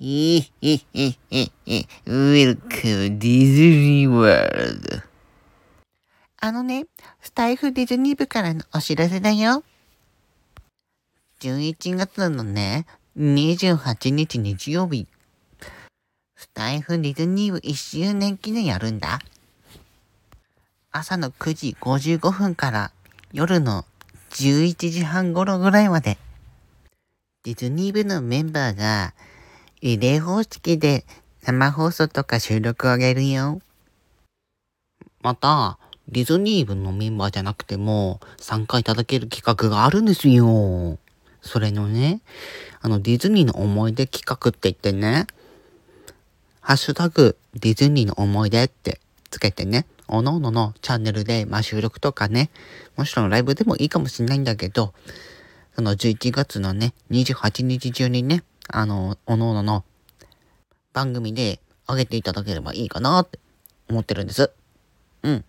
いひひひひ、Welcome ディズニーワールド。あのね、スタイフディズニー部からのお知らせだよ。11月のね、28日日曜日、スタイフディズニー部1周年記念やるんだ。朝の9時55分から夜の11時半頃ぐらいまで、ディズニー部のメンバーがリレー方式で生放送とか収録をあげるよ。また、ディズニー部のメンバーじゃなくても参加いただける企画があるんですよ。それのね、あのディズニーの思い出企画って言ってね、ハッシュタグディズニーの思い出ってつけてね、おのおののチャンネルで、まあ収録とかね、もちろんライブでもいいかもしれないんだけど、その11月のね、28日中にね、あの、おのおのの番組で上げていただければいいかなって思ってるんです。うん。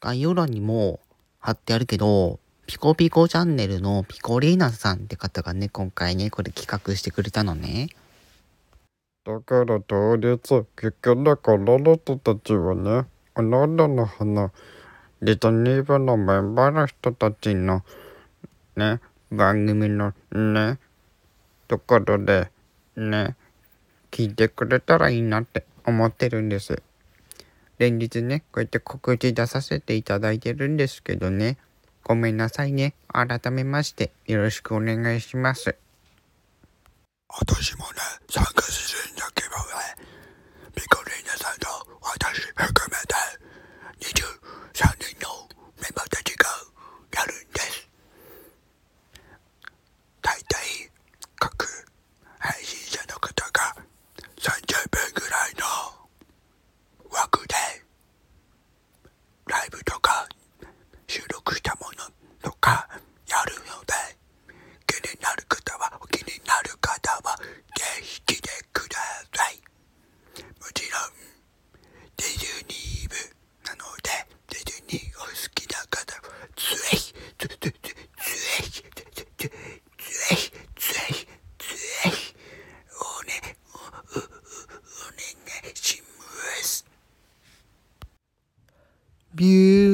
概要欄にも貼ってあるけど、ピコピコチャンネルのピコリーナさんって方がね、今回ね、これ企画してくれたのね。だから当日、結局だからの人たちはね、おのおのの花、ディズニー部のメンバーの人たちのね、番組のね、ところでね、聞いてくれたらいいなって思ってるんです。連日ね、こうやって告知出させていただいてるんですけどね、ごめんなさいね。改めましてよろしくお願いします。私もね、参加す Bye.